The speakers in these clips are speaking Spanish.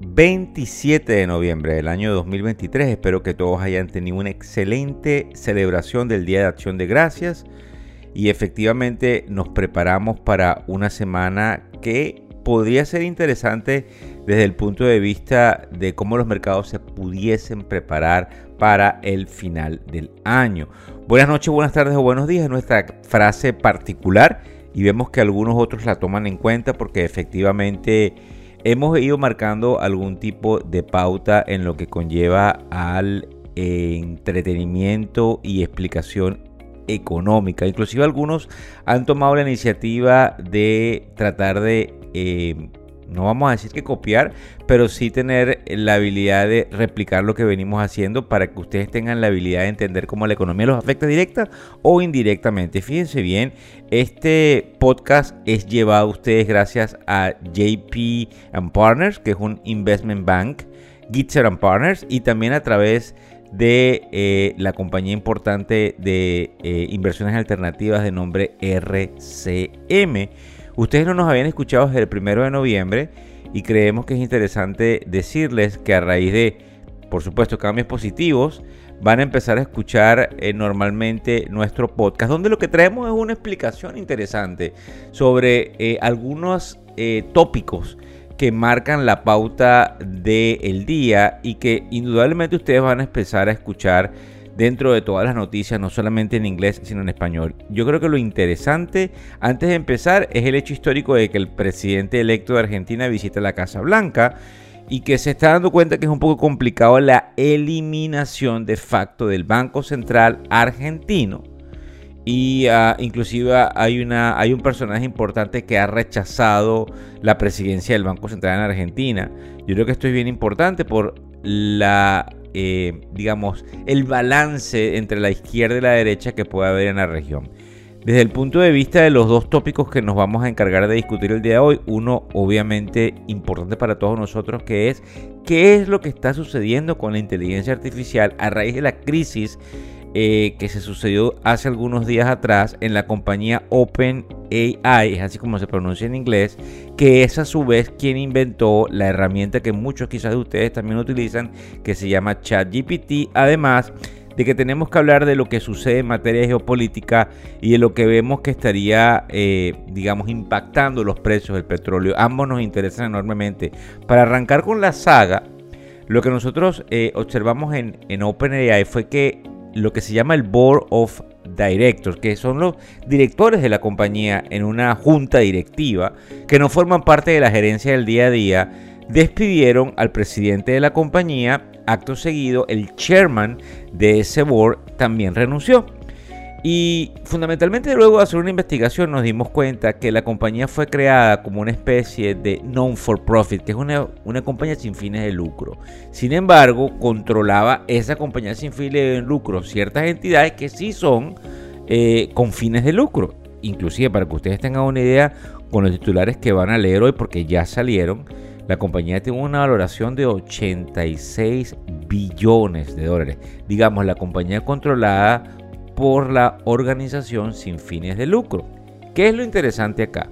27 de noviembre del año 2023. Espero que todos hayan tenido una excelente celebración del Día de Acción de Gracias y efectivamente nos preparamos para una semana que podría ser interesante desde el punto de vista de cómo los mercados se pudiesen preparar para el final del año. Buenas noches, buenas tardes o buenos días, nuestra frase particular y vemos que algunos otros la toman en cuenta porque efectivamente hemos ido marcando algún tipo de pauta en lo que conlleva al entretenimiento y explicación económica. Inclusive algunos han tomado la iniciativa de tratar de eh, no vamos a decir que copiar, pero sí tener la habilidad de replicar lo que venimos haciendo para que ustedes tengan la habilidad de entender cómo la economía los afecta directa o indirectamente. Fíjense bien, este podcast es llevado a ustedes gracias a JP Partners, que es un investment bank, Gitzer Partners, y también a través de eh, la compañía importante de eh, inversiones alternativas de nombre RCM Ustedes no nos habían escuchado desde el primero de noviembre y creemos que es interesante decirles que a raíz de, por supuesto, cambios positivos, van a empezar a escuchar eh, normalmente nuestro podcast, donde lo que traemos es una explicación interesante sobre eh, algunos eh, tópicos que marcan la pauta del día y que indudablemente ustedes van a empezar a escuchar dentro de todas las noticias, no solamente en inglés, sino en español. Yo creo que lo interesante, antes de empezar, es el hecho histórico de que el presidente electo de Argentina visita la Casa Blanca y que se está dando cuenta que es un poco complicado la eliminación de facto del Banco Central argentino. Y uh, inclusive hay, una, hay un personaje importante que ha rechazado la presidencia del Banco Central en Argentina. Yo creo que esto es bien importante por la eh, digamos, el balance entre la izquierda y la derecha que puede haber en la región. Desde el punto de vista de los dos tópicos que nos vamos a encargar de discutir el día de hoy, uno obviamente importante para todos nosotros que es qué es lo que está sucediendo con la inteligencia artificial a raíz de la crisis eh, que se sucedió hace algunos días atrás en la compañía OpenAI, es así como se pronuncia en inglés, que es a su vez quien inventó la herramienta que muchos quizás de ustedes también utilizan, que se llama ChatGPT, además de que tenemos que hablar de lo que sucede en materia geopolítica y de lo que vemos que estaría, eh, digamos, impactando los precios del petróleo. Ambos nos interesan enormemente. Para arrancar con la saga, lo que nosotros eh, observamos en OpenAI fue que lo que se llama el Board of Directors, que son los directores de la compañía en una junta directiva, que no forman parte de la gerencia del día a día, despidieron al presidente de la compañía. Acto seguido, el chairman de ese board también renunció. Y fundamentalmente luego de hacer una investigación nos dimos cuenta que la compañía fue creada como una especie de non-for-profit, que es una, una, compañía sin fines de lucro. Sin embargo, controlaba esa compañía sin fines de lucro ciertas entidades que sí son eh, con fines de lucro. Inclusive para que ustedes tengan una idea con los titulares que van a leer hoy, porque ya salieron, la compañía tiene una valoración de 86 billones de dólares. Digamos, la compañía controlada por la organización sin fines de lucro. ¿Qué es lo interesante acá?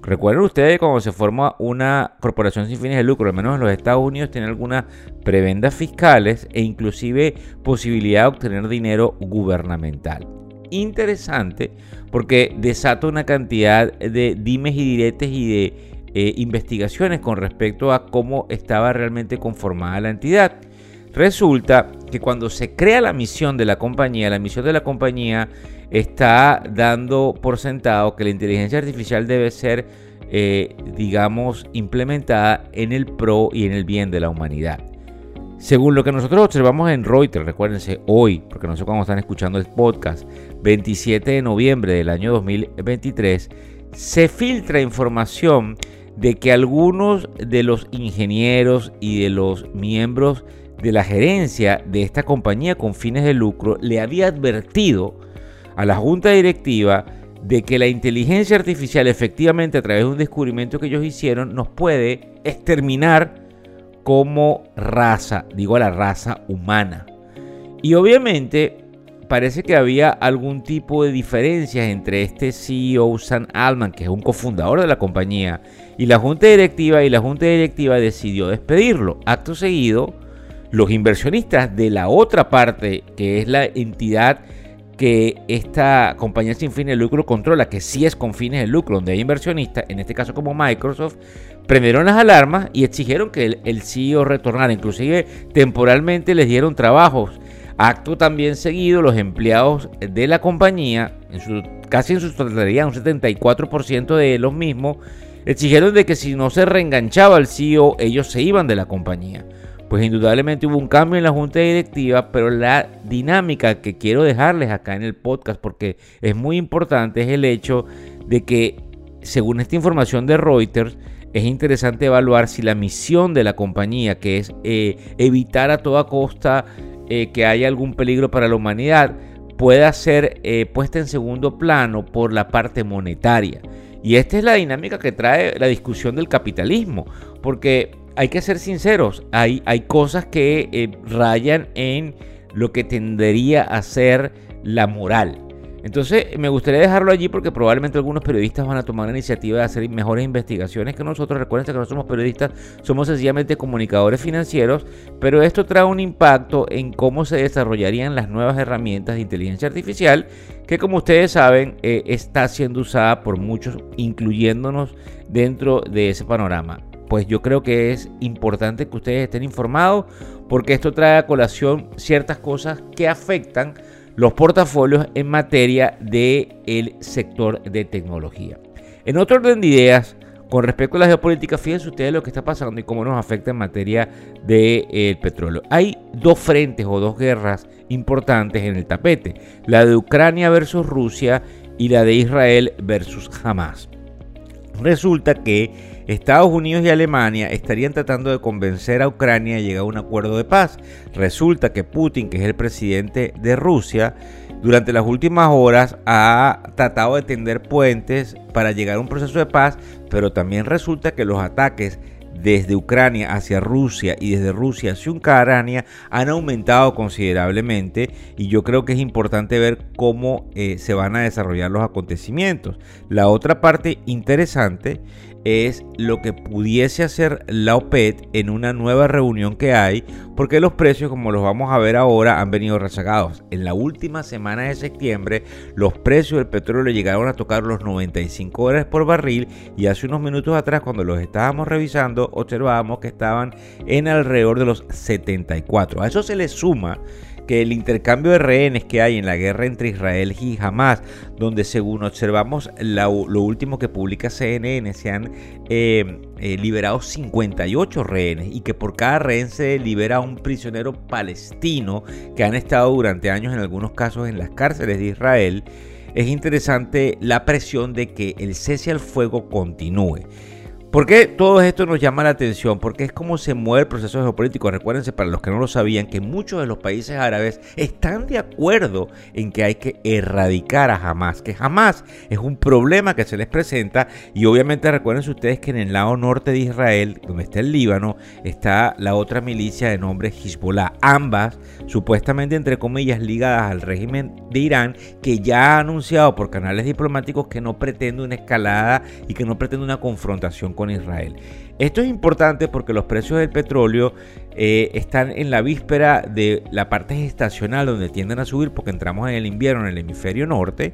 Recuerden ustedes cuando se forma una corporación sin fines de lucro, al menos en los Estados Unidos, tiene algunas prebendas fiscales e inclusive posibilidad de obtener dinero gubernamental. Interesante porque desata una cantidad de dimes y diretes y de eh, investigaciones con respecto a cómo estaba realmente conformada la entidad. Resulta que cuando se crea la misión de la compañía, la misión de la compañía está dando por sentado que la inteligencia artificial debe ser, eh, digamos, implementada en el pro y en el bien de la humanidad. Según lo que nosotros observamos en Reuters, recuérdense, hoy, porque no sé cuándo están escuchando el podcast, 27 de noviembre del año 2023, se filtra información de que algunos de los ingenieros y de los miembros de la gerencia de esta compañía con fines de lucro le había advertido a la junta directiva de que la inteligencia artificial efectivamente a través de un descubrimiento que ellos hicieron nos puede exterminar como raza, digo a la raza humana. Y obviamente parece que había algún tipo de diferencias entre este CEO Sam Altman, que es un cofundador de la compañía, y la junta directiva, y la junta directiva decidió despedirlo. Acto seguido, los inversionistas de la otra parte, que es la entidad que esta compañía sin fines de lucro controla, que sí es con fines de lucro, donde hay inversionistas, en este caso como Microsoft, prendieron las alarmas y exigieron que el, CEO retornara. Inclusive temporalmente les dieron trabajos Acto también seguido, los empleados de la compañía, casi en su totalidad, un 74% de los mismos, exigieron de que si no se reenganchaba el CEO, ellos se iban de la compañía. Pues indudablemente hubo un cambio en la junta directiva, pero la dinámica que quiero dejarles acá en el podcast, porque es muy importante, es el hecho de que, según esta información de Reuters, es interesante evaluar si la misión de la compañía, que es eh, evitar a toda costa eh, que haya algún peligro para la humanidad pueda ser eh, puesta en segundo plano por la parte monetaria. Y esta es la dinámica que trae la discusión del capitalismo, porque hay que ser sinceros, hay, hay cosas que eh, rayan en lo que tendería a ser la moral. Entonces, me gustaría dejarlo allí porque probablemente algunos periodistas van a tomar la iniciativa de hacer mejores investigaciones que nosotros. Recuerden que no somos periodistas, somos sencillamente comunicadores financieros, pero esto trae un impacto en cómo se desarrollarían las nuevas herramientas de inteligencia artificial que, como ustedes saben, eh, está siendo usada por muchos, incluyéndonos dentro de ese panorama. Pues yo creo que es importante que ustedes estén informados porque esto trae a colación ciertas cosas que afectan los portafolios en materia del el sector de tecnología. En otro orden de ideas, con respecto a la geopolítica, fíjense ustedes lo que está pasando y cómo nos afecta en materia del de, petróleo. Hay dos frentes o dos guerras importantes en el tapete, la de Ucrania versus Rusia y la de Israel versus Hamas. Resulta que Estados Unidos y Alemania estarían tratando de convencer a Ucrania a llegar a un acuerdo de paz. Resulta que Putin, que es el presidente de Rusia, durante las últimas horas ha tratado de tender puentes para llegar a un proceso de paz, pero también resulta que los ataques desde Ucrania hacia Rusia y desde Rusia hacia Ucrania han aumentado considerablemente y yo creo que es importante ver cómo eh, se van a desarrollar los acontecimientos. La otra parte interesante es lo que pudiese hacer la OPED en una nueva reunión que hay, porque los precios, como los vamos a ver ahora, han venido rezagados. En la última semana de septiembre, los precios del petróleo llegaron a tocar los 95 dólares por barril y hace unos minutos atrás, cuando los estábamos revisando, observábamos que estaban en alrededor de los 74. A eso se le suma que el intercambio de rehenes que hay en la guerra entre Israel y Hamas, donde según observamos lo último que publica CNN, se han eh, eh, liberado 58 rehenes y que por cada rehén se libera un prisionero palestino que han estado durante años en algunos casos en las cárceles de Israel, es interesante la presión de que el cese al fuego continúe. ¿Por qué todo esto nos llama la atención? Porque es como se mueve el proceso geopolítico. Recuérdense, para los que no lo sabían, que muchos de los países árabes están de acuerdo en que hay que erradicar a Hamas, que Hamas es un problema que se les presenta y obviamente recuérdense ustedes que en el lado norte de Israel, donde está el Líbano, está la otra milicia de nombre Hezbollah. Ambas, supuestamente entre comillas, ligadas al régimen de Irán, que ya ha anunciado por canales diplomáticos que no pretende una escalada y que no pretende una confrontación con Israel. Esto es importante porque los precios del petróleo eh, están en la víspera de la parte estacional donde tienden a subir porque entramos en el invierno en el hemisferio norte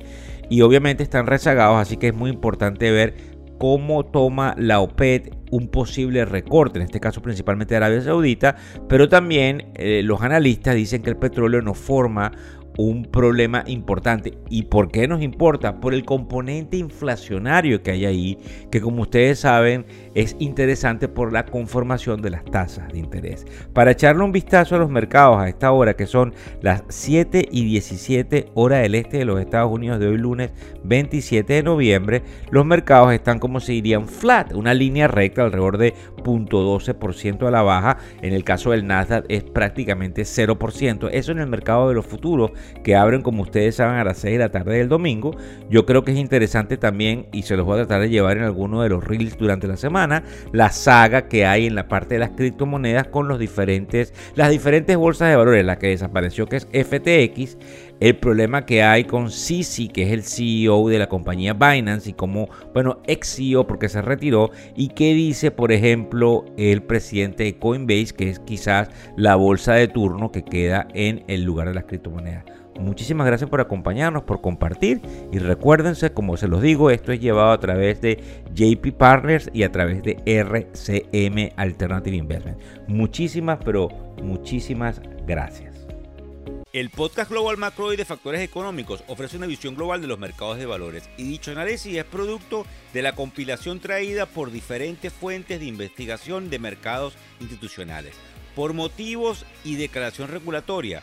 y obviamente están rezagados, así que es muy importante ver cómo toma la OPED un posible recorte, en este caso principalmente de Arabia Saudita, pero también eh, los analistas dicen que el petróleo no forma un problema importante. ¿Y por qué nos importa? Por el componente inflacionario que hay ahí, que como ustedes saben es interesante por la conformación de las tasas de interés. Para echarle un vistazo a los mercados a esta hora, que son las 7 y 17 horas del este de los Estados Unidos de hoy lunes 27 de noviembre, los mercados están como se dirían flat, una línea recta alrededor de 0.12% a la baja. En el caso del Nasdaq es prácticamente 0%. Eso en el mercado de los futuros que abren, como ustedes saben, a las 6 de la tarde del domingo. Yo creo que es interesante también, y se los voy a tratar de llevar en alguno de los reels durante la semana, la saga que hay en la parte de las criptomonedas con los diferentes, las diferentes bolsas de valores, la que desapareció que es FTX, el problema que hay con Sisi, que es el CEO de la compañía Binance y como, bueno, ex CEO porque se retiró y qué dice, por ejemplo, el presidente de Coinbase, que es quizás la bolsa de turno que queda en el lugar de las criptomonedas. Muchísimas gracias por acompañarnos, por compartir y recuérdense, como se los digo, esto es llevado a través de JP Partners y a través de RCM Alternative Investment. Muchísimas, pero muchísimas gracias. El podcast Global Macro y de Factores Económicos ofrece una visión global de los mercados de valores y dicho análisis es producto de la compilación traída por diferentes fuentes de investigación de mercados institucionales. Por motivos y declaración regulatoria,